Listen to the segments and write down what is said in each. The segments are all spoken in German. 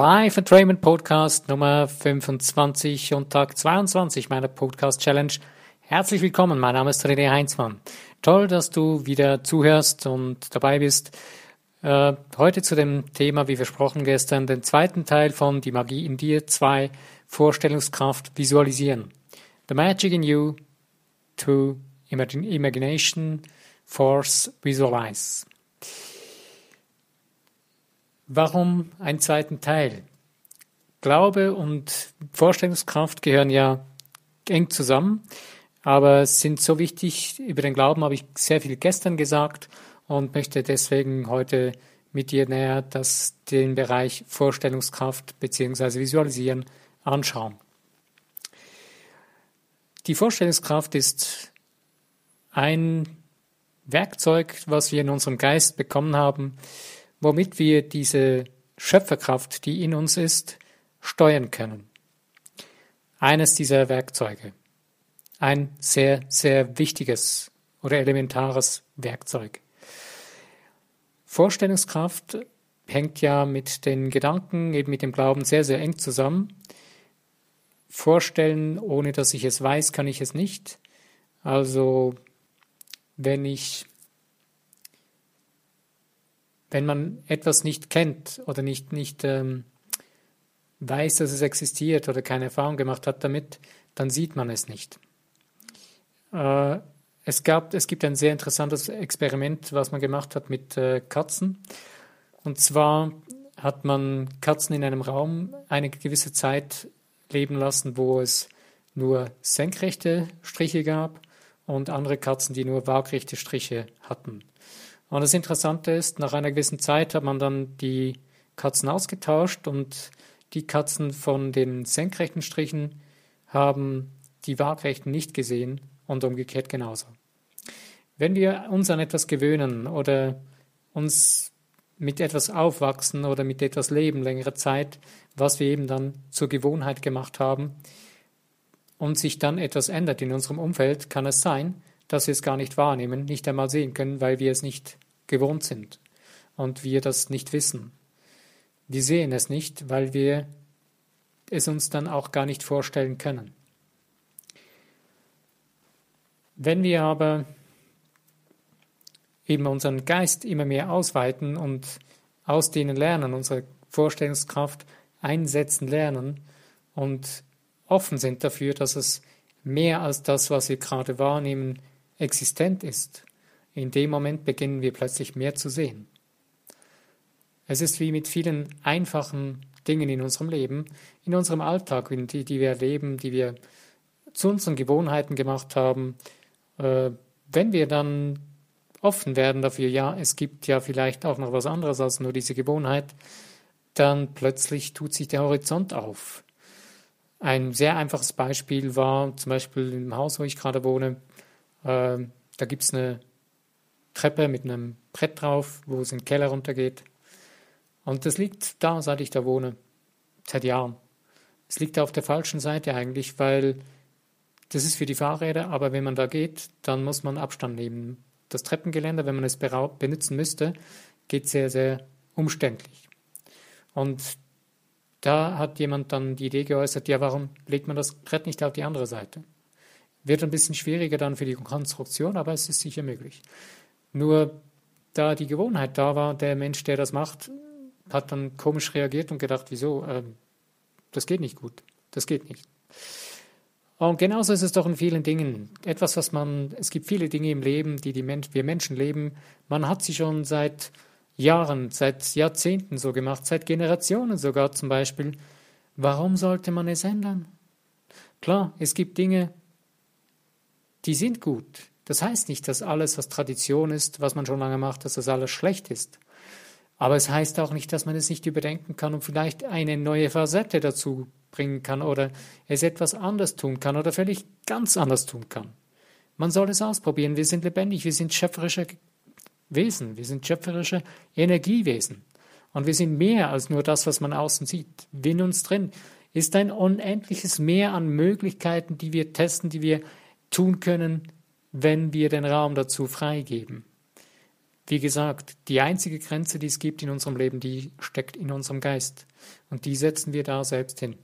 Live Entrainment Podcast Nummer 25 und Tag 22 meiner Podcast Challenge. Herzlich willkommen, mein Name ist René Heinzmann. Toll, dass du wieder zuhörst und dabei bist. Äh, heute zu dem Thema, wie versprochen gestern, den zweiten Teil von Die Magie in dir 2 Vorstellungskraft visualisieren. The Magic in You to Imagination Force Visualize. Warum einen zweiten Teil? Glaube und Vorstellungskraft gehören ja eng zusammen, aber sind so wichtig. Über den Glauben habe ich sehr viel gestern gesagt und möchte deswegen heute mit dir näher das, den Bereich Vorstellungskraft bzw. Visualisieren anschauen. Die Vorstellungskraft ist ein Werkzeug, was wir in unserem Geist bekommen haben, womit wir diese Schöpferkraft, die in uns ist, steuern können. Eines dieser Werkzeuge. Ein sehr, sehr wichtiges oder elementares Werkzeug. Vorstellungskraft hängt ja mit den Gedanken, eben mit dem Glauben sehr, sehr eng zusammen. Vorstellen, ohne dass ich es weiß, kann ich es nicht. Also, wenn ich wenn man etwas nicht kennt oder nicht, nicht ähm, weiß, dass es existiert oder keine Erfahrung gemacht hat damit, dann sieht man es nicht. Äh, es, gab, es gibt ein sehr interessantes Experiment, was man gemacht hat mit äh, Katzen. Und zwar hat man Katzen in einem Raum eine gewisse Zeit leben lassen, wo es nur senkrechte Striche gab und andere Katzen, die nur waagrechte Striche hatten. Und das Interessante ist, nach einer gewissen Zeit hat man dann die Katzen ausgetauscht und die Katzen von den senkrechten Strichen haben die waagrechten nicht gesehen und umgekehrt genauso. Wenn wir uns an etwas gewöhnen oder uns mit etwas aufwachsen oder mit etwas leben längere Zeit, was wir eben dann zur Gewohnheit gemacht haben, und sich dann etwas ändert in unserem Umfeld, kann es sein, dass wir es gar nicht wahrnehmen, nicht einmal sehen können, weil wir es nicht gewohnt sind und wir das nicht wissen. Wir sehen es nicht, weil wir es uns dann auch gar nicht vorstellen können. Wenn wir aber eben unseren Geist immer mehr ausweiten und ausdehnen lernen, unsere Vorstellungskraft einsetzen lernen und offen sind dafür, dass es mehr als das, was wir gerade wahrnehmen, existent ist. In dem Moment beginnen wir plötzlich mehr zu sehen. Es ist wie mit vielen einfachen Dingen in unserem Leben, in unserem Alltag, die, die wir erleben, die wir zu unseren Gewohnheiten gemacht haben. Äh, wenn wir dann offen werden dafür, ja, es gibt ja vielleicht auch noch was anderes als nur diese Gewohnheit, dann plötzlich tut sich der Horizont auf. Ein sehr einfaches Beispiel war zum Beispiel im Haus, wo ich gerade wohne, äh, da gibt es eine Treppe mit einem Brett drauf, wo es in den Keller runtergeht. Und das liegt da, seit ich da wohne, seit Jahren. Es liegt auf der falschen Seite eigentlich, weil das ist für die Fahrräder, aber wenn man da geht, dann muss man Abstand nehmen. Das Treppengeländer, wenn man es benutzen müsste, geht sehr, sehr umständlich. Und da hat jemand dann die Idee geäußert, ja, warum legt man das Brett nicht auf die andere Seite? Wird ein bisschen schwieriger dann für die Konstruktion, aber es ist sicher möglich. Nur da die Gewohnheit da war, der Mensch, der das macht, hat dann komisch reagiert und gedacht, wieso, ähm, das geht nicht gut, das geht nicht. Und genauso ist es doch in vielen Dingen. Etwas, was man, es gibt viele Dinge im Leben, die, die Men wir Menschen leben. Man hat sie schon seit Jahren, seit Jahrzehnten so gemacht, seit Generationen sogar zum Beispiel. Warum sollte man es ändern? Klar, es gibt Dinge, die sind gut. Das heißt nicht, dass alles, was Tradition ist, was man schon lange macht, dass das alles schlecht ist. Aber es heißt auch nicht, dass man es nicht überdenken kann und vielleicht eine neue Facette dazu bringen kann oder es etwas anders tun kann oder völlig ganz anders tun kann. Man soll es ausprobieren. Wir sind lebendig, wir sind schöpferische Wesen, wir sind schöpferische Energiewesen. Und wir sind mehr als nur das, was man außen sieht. In uns drin ist ein unendliches Mehr an Möglichkeiten, die wir testen, die wir tun können, wenn wir den Raum dazu freigeben. Wie gesagt, die einzige Grenze, die es gibt in unserem Leben, die steckt in unserem Geist. Und die setzen wir da selbst hin.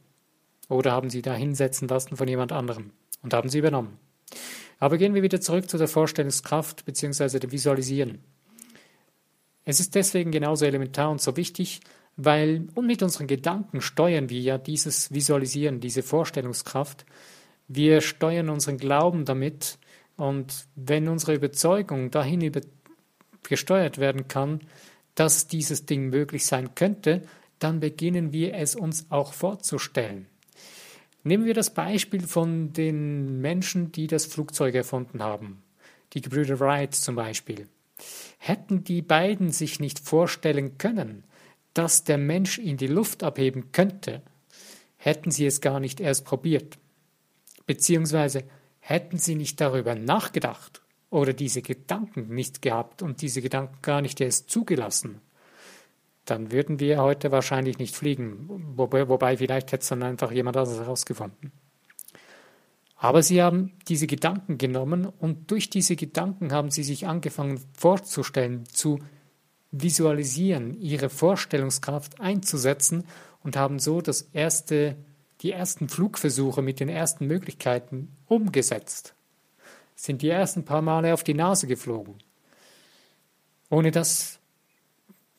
Oder haben sie da hinsetzen lassen von jemand anderem und haben sie übernommen. Aber gehen wir wieder zurück zu der Vorstellungskraft bzw. dem Visualisieren. Es ist deswegen genauso elementar und so wichtig, weil und mit unseren Gedanken steuern wir ja dieses Visualisieren, diese Vorstellungskraft. Wir steuern unseren Glauben damit und wenn unsere Überzeugung dahin über gesteuert werden kann, dass dieses Ding möglich sein könnte, dann beginnen wir es uns auch vorzustellen. Nehmen wir das Beispiel von den Menschen, die das Flugzeug erfunden haben, die Gebrüder Wright zum Beispiel. Hätten die beiden sich nicht vorstellen können, dass der Mensch in die Luft abheben könnte, hätten sie es gar nicht erst probiert. Beziehungsweise hätten sie nicht darüber nachgedacht oder diese Gedanken nicht gehabt und diese Gedanken gar nicht erst zugelassen, dann würden wir heute wahrscheinlich nicht fliegen. Wobei, wobei vielleicht hätte es dann einfach jemand anderes herausgefunden. Aber sie haben diese Gedanken genommen und durch diese Gedanken haben sie sich angefangen vorzustellen, zu visualisieren, ihre Vorstellungskraft einzusetzen und haben so das erste, die ersten Flugversuche mit den ersten Möglichkeiten umgesetzt. Sind die ersten paar Male auf die Nase geflogen. Ohne das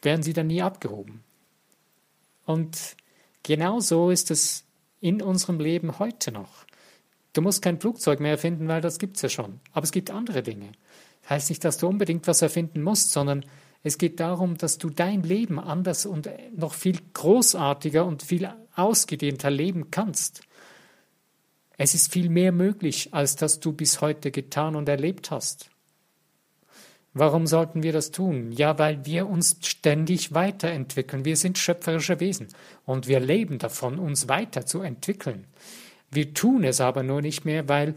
werden sie dann nie abgehoben. Und genau so ist es in unserem Leben heute noch. Du musst kein Flugzeug mehr erfinden, weil das gibt es ja schon. Aber es gibt andere Dinge. Das heißt nicht, dass du unbedingt was erfinden musst, sondern es geht darum, dass du dein Leben anders und noch viel großartiger und viel ausgedehnter leben kannst. Es ist viel mehr möglich, als das du bis heute getan und erlebt hast. Warum sollten wir das tun? Ja, weil wir uns ständig weiterentwickeln. Wir sind schöpferische Wesen und wir leben davon, uns weiterzuentwickeln. Wir tun es aber nur nicht mehr, weil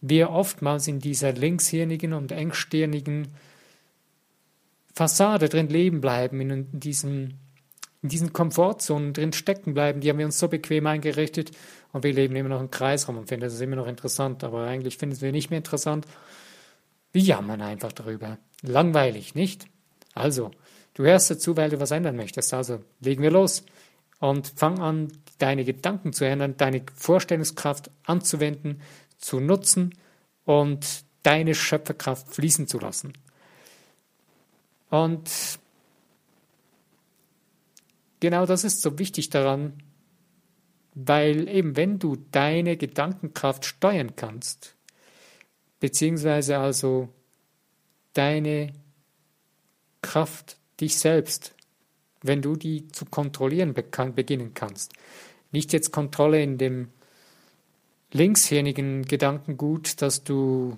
wir oftmals in dieser linkshirnigen und engstirnigen Fassade drin leben bleiben, in diesen, in diesen Komfortzonen drin stecken bleiben. Die haben wir uns so bequem eingerichtet und wir leben immer noch im Kreis rum und finden das immer noch interessant, aber eigentlich finden wir nicht mehr interessant. Wir jammern einfach darüber. Langweilig, nicht? Also, du hörst dazu, weil du was ändern möchtest. Also, legen wir los und fang an, deine Gedanken zu ändern, deine Vorstellungskraft anzuwenden, zu nutzen und deine Schöpferkraft fließen zu lassen. Und genau das ist so wichtig daran, weil eben wenn du deine Gedankenkraft steuern kannst, beziehungsweise also deine Kraft, dich selbst, wenn du die zu kontrollieren beginnen kannst. Nicht jetzt Kontrolle in dem linkshirnigen Gedankengut, dass du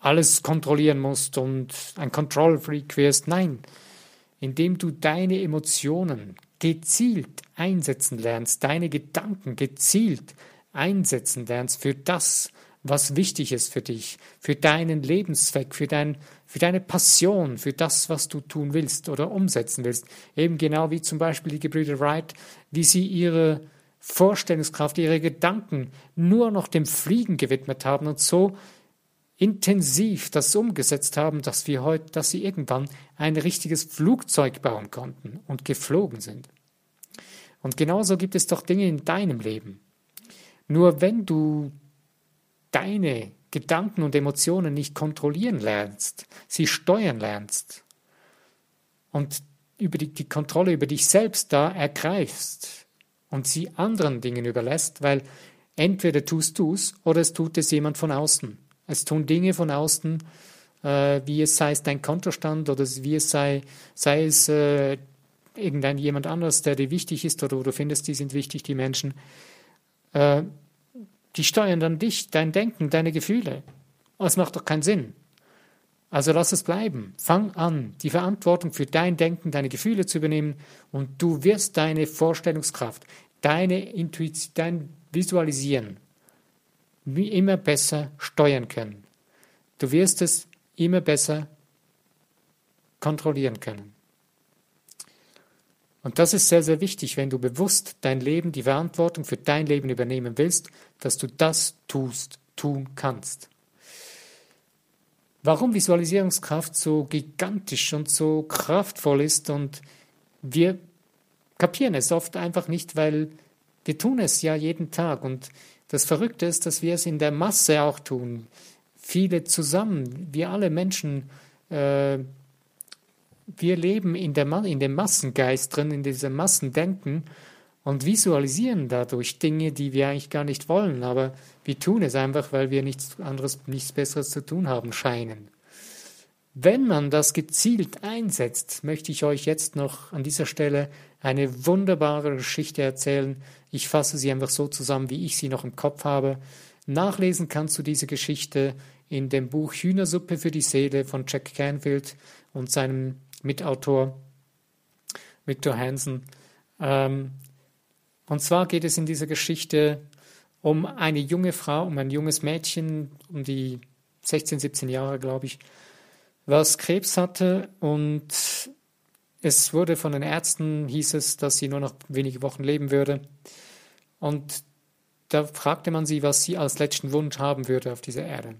alles kontrollieren musst und ein Control-Freak wirst. Nein, indem du deine Emotionen gezielt einsetzen lernst, deine Gedanken gezielt einsetzen lernst für das, was wichtig ist für dich, für deinen Lebenszweck, für, dein, für deine Passion, für das, was du tun willst oder umsetzen willst. Eben genau wie zum Beispiel die Gebrüder Wright, wie sie ihre Vorstellungskraft, ihre Gedanken nur noch dem Fliegen gewidmet haben und so intensiv das umgesetzt haben, dass wir heute, dass sie irgendwann ein richtiges Flugzeug bauen konnten und geflogen sind. Und genauso gibt es doch Dinge in deinem Leben. Nur wenn du deine Gedanken und Emotionen nicht kontrollieren lernst, sie steuern lernst und über die, die Kontrolle über dich selbst da ergreifst und sie anderen Dingen überlässt, weil entweder tust du es oder es tut es jemand von außen. Es tun Dinge von außen, äh, wie es sei es dein Kontostand oder wie es sei, sei es äh, irgendein jemand anderes, der dir wichtig ist oder wo du findest, die sind wichtig, die Menschen. Äh, die steuern dann dich, dein Denken, deine Gefühle. Das macht doch keinen Sinn. Also lass es bleiben. Fang an, die Verantwortung für dein Denken, deine Gefühle zu übernehmen und du wirst deine Vorstellungskraft, deine Intuition, dein Visualisieren wie immer besser steuern können. Du wirst es immer besser kontrollieren können. Und das ist sehr, sehr wichtig, wenn du bewusst dein Leben, die Verantwortung für dein Leben übernehmen willst, dass du das tust, tun kannst. warum Visualisierungskraft so gigantisch und so kraftvoll ist und wir kapieren es oft einfach nicht, weil wir tun es ja jeden Tag und das Verrückte ist, dass wir es in der Masse auch tun. Viele zusammen, wir alle Menschen, äh, wir leben in, der, in dem Massengeist drin, in diesem Massendenken und visualisieren dadurch Dinge, die wir eigentlich gar nicht wollen, aber wir tun es einfach, weil wir nichts anderes, nichts Besseres zu tun haben scheinen. Wenn man das gezielt einsetzt, möchte ich euch jetzt noch an dieser Stelle eine wunderbare Geschichte erzählen. Ich fasse sie einfach so zusammen, wie ich sie noch im Kopf habe. Nachlesen kannst du diese Geschichte in dem Buch Hühnersuppe für die Seele von Jack Canfield und seinem Mitautor Victor Hansen. Ähm, und zwar geht es in dieser Geschichte um eine junge Frau, um ein junges Mädchen, um die 16, 17 Jahre, glaube ich, was Krebs hatte und es wurde von den Ärzten, hieß es, dass sie nur noch wenige Wochen leben würde. Und da fragte man sie, was sie als letzten Wunsch haben würde auf dieser Erde.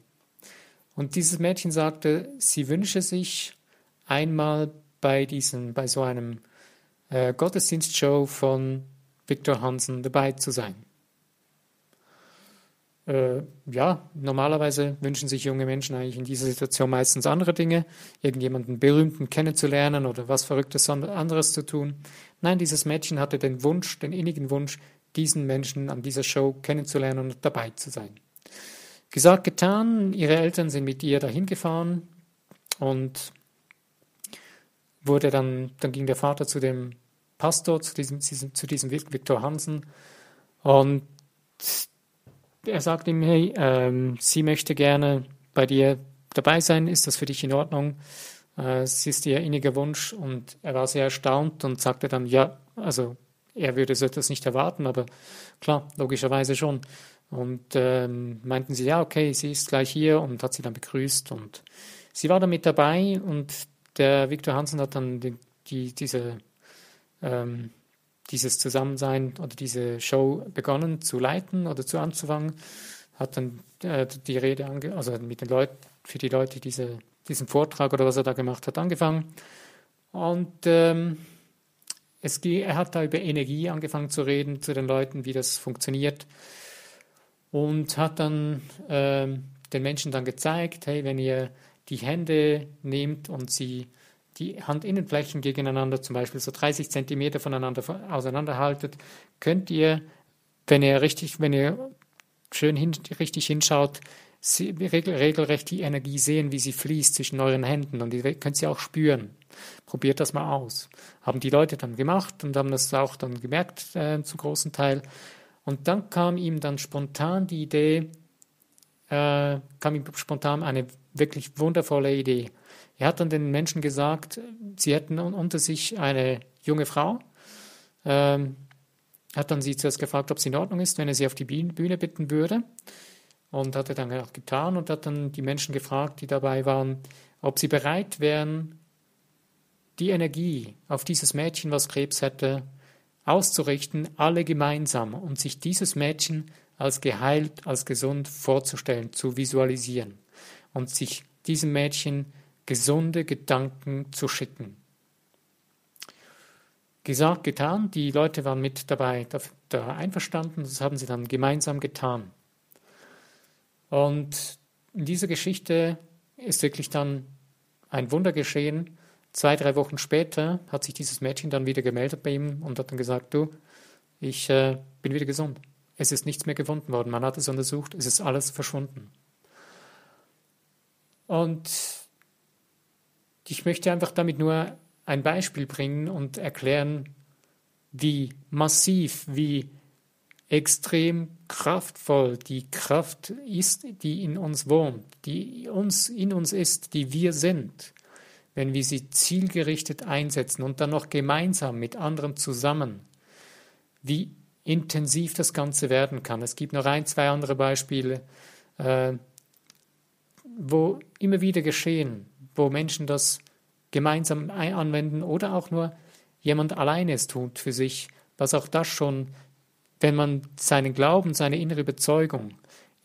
Und dieses Mädchen sagte, sie wünsche sich einmal bei diesem, bei so einem äh, Gottesdienstshow von Viktor Hansen dabei zu sein. Äh, ja, normalerweise wünschen sich junge Menschen eigentlich in dieser Situation meistens andere Dinge, irgendjemanden Berühmten kennenzulernen oder was Verrücktes anderes zu tun. Nein, dieses Mädchen hatte den Wunsch, den innigen Wunsch, diesen Menschen an dieser Show kennenzulernen und dabei zu sein. Gesagt, getan, ihre Eltern sind mit ihr dahin gefahren und wurde dann, dann ging der Vater zu dem Pastor, zu diesem, zu diesem Viktor Hansen. Und er sagt ihm, hey, ähm, sie möchte gerne bei dir dabei sein, ist das für dich in Ordnung? Äh, es ist ihr inniger Wunsch und er war sehr erstaunt und sagte dann, ja, also er würde so etwas nicht erwarten, aber klar, logischerweise schon. Und ähm, meinten sie, ja, okay, sie ist gleich hier und hat sie dann begrüßt und sie war dann mit dabei und der Viktor Hansen hat dann die, die, diese ähm, dieses Zusammensein oder diese Show begonnen zu leiten oder zu anzufangen, hat dann äh, die Rede, ange also mit den Leuten, für die Leute diese, diesen Vortrag oder was er da gemacht hat, angefangen. Und ähm, es, er hat da über Energie angefangen zu reden zu den Leuten, wie das funktioniert. Und hat dann ähm, den Menschen dann gezeigt, hey, wenn ihr die Hände nehmt und sie die Handinnenflächen gegeneinander, zum Beispiel so 30 Zentimeter voneinander auseinanderhaltet, könnt ihr, wenn ihr richtig, wenn ihr schön hin, richtig hinschaut, regelrecht die Energie sehen, wie sie fließt zwischen euren Händen und ihr könnt sie auch spüren. Probiert das mal aus. Haben die Leute dann gemacht und haben das auch dann gemerkt äh, zu großen Teil. Und dann kam ihm dann spontan die Idee, äh, kam ihm spontan eine wirklich wundervolle Idee. Er hat dann den Menschen gesagt, sie hätten unter sich eine junge Frau. Ähm, hat dann sie zuerst gefragt, ob es in Ordnung ist, wenn er sie auf die Bühne bitten würde. Und hat er dann auch getan und hat dann die Menschen gefragt, die dabei waren, ob sie bereit wären, die Energie auf dieses Mädchen, was Krebs hätte, auszurichten, alle gemeinsam und sich dieses Mädchen als geheilt, als gesund vorzustellen, zu visualisieren und sich diesem Mädchen gesunde Gedanken zu schicken. Gesagt, getan, die Leute waren mit dabei da einverstanden, das haben sie dann gemeinsam getan. Und in dieser Geschichte ist wirklich dann ein Wunder geschehen. Zwei, drei Wochen später hat sich dieses Mädchen dann wieder gemeldet bei ihm und hat dann gesagt, du, ich äh, bin wieder gesund. Es ist nichts mehr gefunden worden. Man hat es untersucht, es ist alles verschwunden. Und ich möchte einfach damit nur ein Beispiel bringen und erklären, wie massiv, wie extrem kraftvoll die Kraft ist, die in uns wohnt, die uns in uns ist, die wir sind, wenn wir sie zielgerichtet einsetzen und dann noch gemeinsam mit anderen zusammen, wie intensiv das Ganze werden kann. Es gibt noch ein, zwei andere Beispiele, äh, wo immer wieder geschehen, wo Menschen das gemeinsam anwenden oder auch nur jemand alleine es tut für sich, was auch das schon, wenn man seinen Glauben, seine innere Überzeugung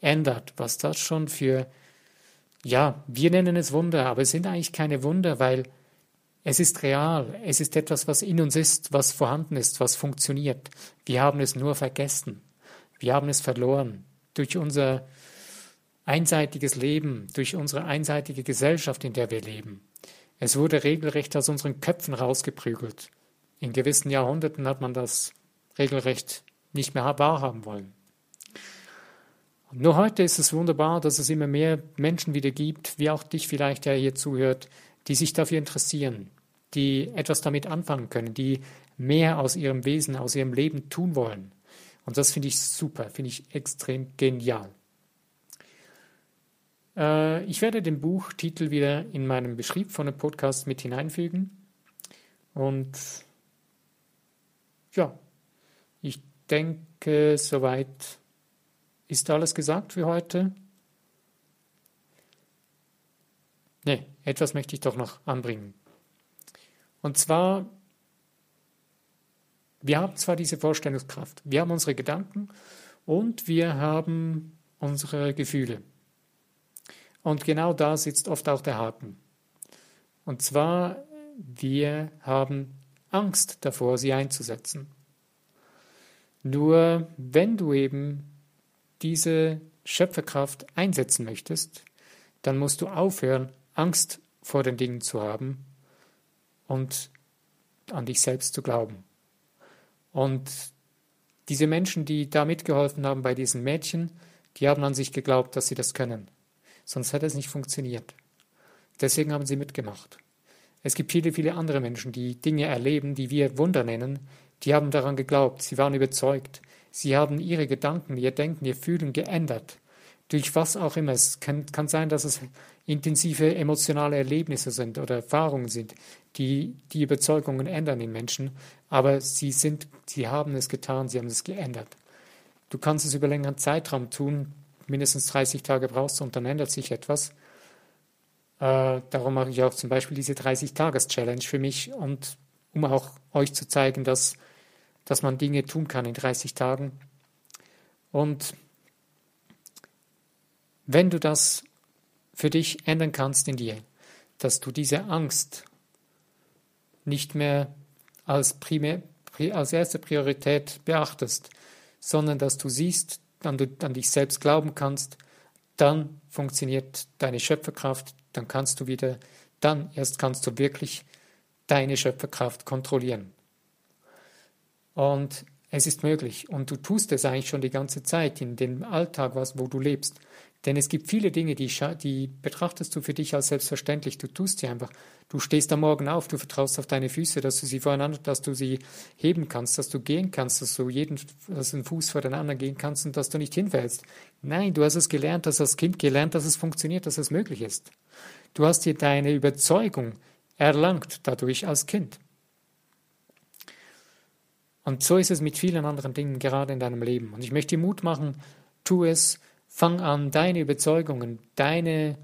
ändert, was das schon für ja, wir nennen es Wunder, aber es sind eigentlich keine Wunder, weil es ist real. Es ist etwas, was in uns ist, was vorhanden ist, was funktioniert. Wir haben es nur vergessen. Wir haben es verloren durch unser einseitiges Leben, durch unsere einseitige Gesellschaft, in der wir leben. Es wurde regelrecht aus unseren Köpfen rausgeprügelt. In gewissen Jahrhunderten hat man das regelrecht nicht mehr wahrhaben wollen. Nur heute ist es wunderbar, dass es immer mehr Menschen wieder gibt, wie auch dich vielleicht, der hier zuhört, die sich dafür interessieren, die etwas damit anfangen können, die mehr aus ihrem Wesen, aus ihrem Leben tun wollen. Und das finde ich super, finde ich extrem genial. Äh, ich werde den Buchtitel wieder in meinem Beschrieb von dem Podcast mit hineinfügen. Und ja, ich denke, soweit ist alles gesagt für heute. Ne, etwas möchte ich doch noch anbringen. Und zwar, wir haben zwar diese Vorstellungskraft, wir haben unsere Gedanken und wir haben unsere Gefühle. Und genau da sitzt oft auch der Haken. Und zwar, wir haben Angst davor, sie einzusetzen. Nur wenn du eben diese Schöpferkraft einsetzen möchtest, dann musst du aufhören, Angst vor den Dingen zu haben und an dich selbst zu glauben. Und diese Menschen, die da mitgeholfen haben bei diesen Mädchen, die haben an sich geglaubt, dass sie das können sonst hätte es nicht funktioniert. Deswegen haben sie mitgemacht. Es gibt viele, viele andere Menschen, die Dinge erleben, die wir Wunder nennen, die haben daran geglaubt, sie waren überzeugt, sie haben ihre Gedanken, ihr Denken, ihr Fühlen geändert. Durch was auch immer. Es kann, kann sein, dass es intensive emotionale Erlebnisse sind oder Erfahrungen sind, die die Überzeugungen ändern in Menschen, aber sie sind, sie haben es getan, sie haben es geändert. Du kannst es über längeren Zeitraum tun, mindestens 30 Tage brauchst und dann ändert sich etwas. Äh, darum mache ich auch zum Beispiel diese 30-Tages-Challenge für mich und um auch euch zu zeigen, dass, dass man Dinge tun kann in 30 Tagen. Und wenn du das für dich ändern kannst in dir, dass du diese Angst nicht mehr als, primär, als erste Priorität beachtest, sondern dass du siehst, an du an dich selbst glauben kannst, dann funktioniert deine Schöpferkraft, dann kannst du wieder, dann erst kannst du wirklich deine Schöpferkraft kontrollieren. Und es ist möglich und du tust es eigentlich schon die ganze Zeit in dem Alltag, was, wo du lebst. Denn es gibt viele Dinge, die, die betrachtest du für dich als selbstverständlich. Du tust sie einfach. Du stehst am Morgen auf, du vertraust auf deine Füße, dass du sie voreinander, dass du sie heben kannst, dass du gehen kannst, dass du jeden, dass einen Fuß vor den anderen gehen kannst und dass du nicht hinfällst. Nein, du hast es gelernt, hast als Kind gelernt, dass es funktioniert, dass es möglich ist. Du hast dir deine Überzeugung erlangt dadurch als Kind. Und so ist es mit vielen anderen Dingen gerade in deinem Leben. Und ich möchte dir Mut machen, tu es, Fang an, deine Überzeugungen, deine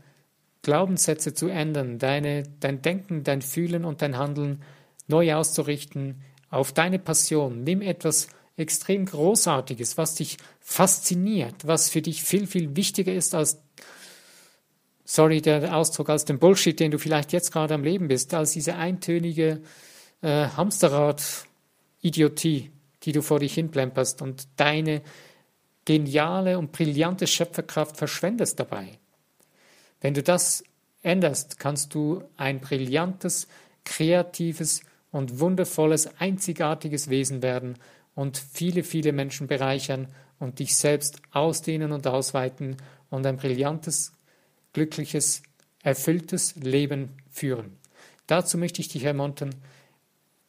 Glaubenssätze zu ändern, deine, dein Denken, dein Fühlen und dein Handeln neu auszurichten auf deine Passion. Nimm etwas extrem Großartiges, was dich fasziniert, was für dich viel, viel wichtiger ist als, sorry, der Ausdruck, als den Bullshit, den du vielleicht jetzt gerade am Leben bist, als diese eintönige äh, Hamsterrad-Idiotie, die du vor dich hinplemperst und deine geniale und brillante Schöpferkraft verschwendest dabei. Wenn du das änderst, kannst du ein brillantes, kreatives und wundervolles, einzigartiges Wesen werden und viele, viele Menschen bereichern und dich selbst ausdehnen und ausweiten und ein brillantes, glückliches, erfülltes Leben führen. Dazu möchte ich dich ermuntern.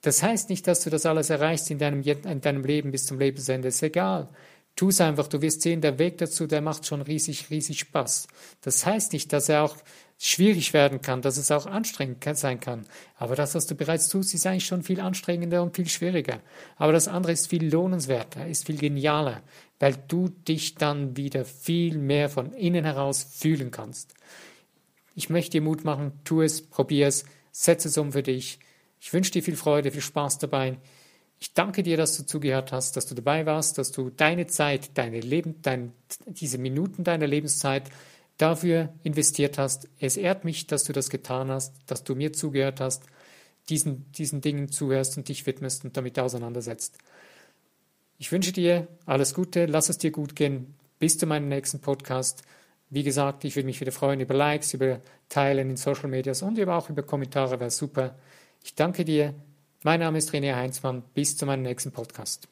Das heißt nicht, dass du das alles erreichst in deinem, in deinem Leben bis zum Lebensende. Ist egal. Tu es einfach, du wirst sehen, der Weg dazu, der macht schon riesig, riesig Spaß. Das heißt nicht, dass er auch schwierig werden kann, dass es auch anstrengend sein kann. Aber das, was du bereits tust, ist eigentlich schon viel anstrengender und viel schwieriger. Aber das andere ist viel lohnenswerter, ist viel genialer, weil du dich dann wieder viel mehr von innen heraus fühlen kannst. Ich möchte dir Mut machen, tu es, probier es, setze es um für dich. Ich wünsche dir viel Freude, viel Spaß dabei. Ich danke dir, dass du zugehört hast, dass du dabei warst, dass du deine Zeit, deine Leben, dein, diese Minuten deiner Lebenszeit dafür investiert hast. Es ehrt mich, dass du das getan hast, dass du mir zugehört hast, diesen, diesen Dingen zuhörst und dich widmest und damit auseinandersetzt. Ich wünsche dir alles Gute, lass es dir gut gehen. Bis zu meinem nächsten Podcast. Wie gesagt, ich würde mich wieder freuen über Likes, über Teilen in Social Medias und auch über Kommentare, wäre super. Ich danke dir. Mein Name ist René Heinzmann. Bis zu meinem nächsten Podcast.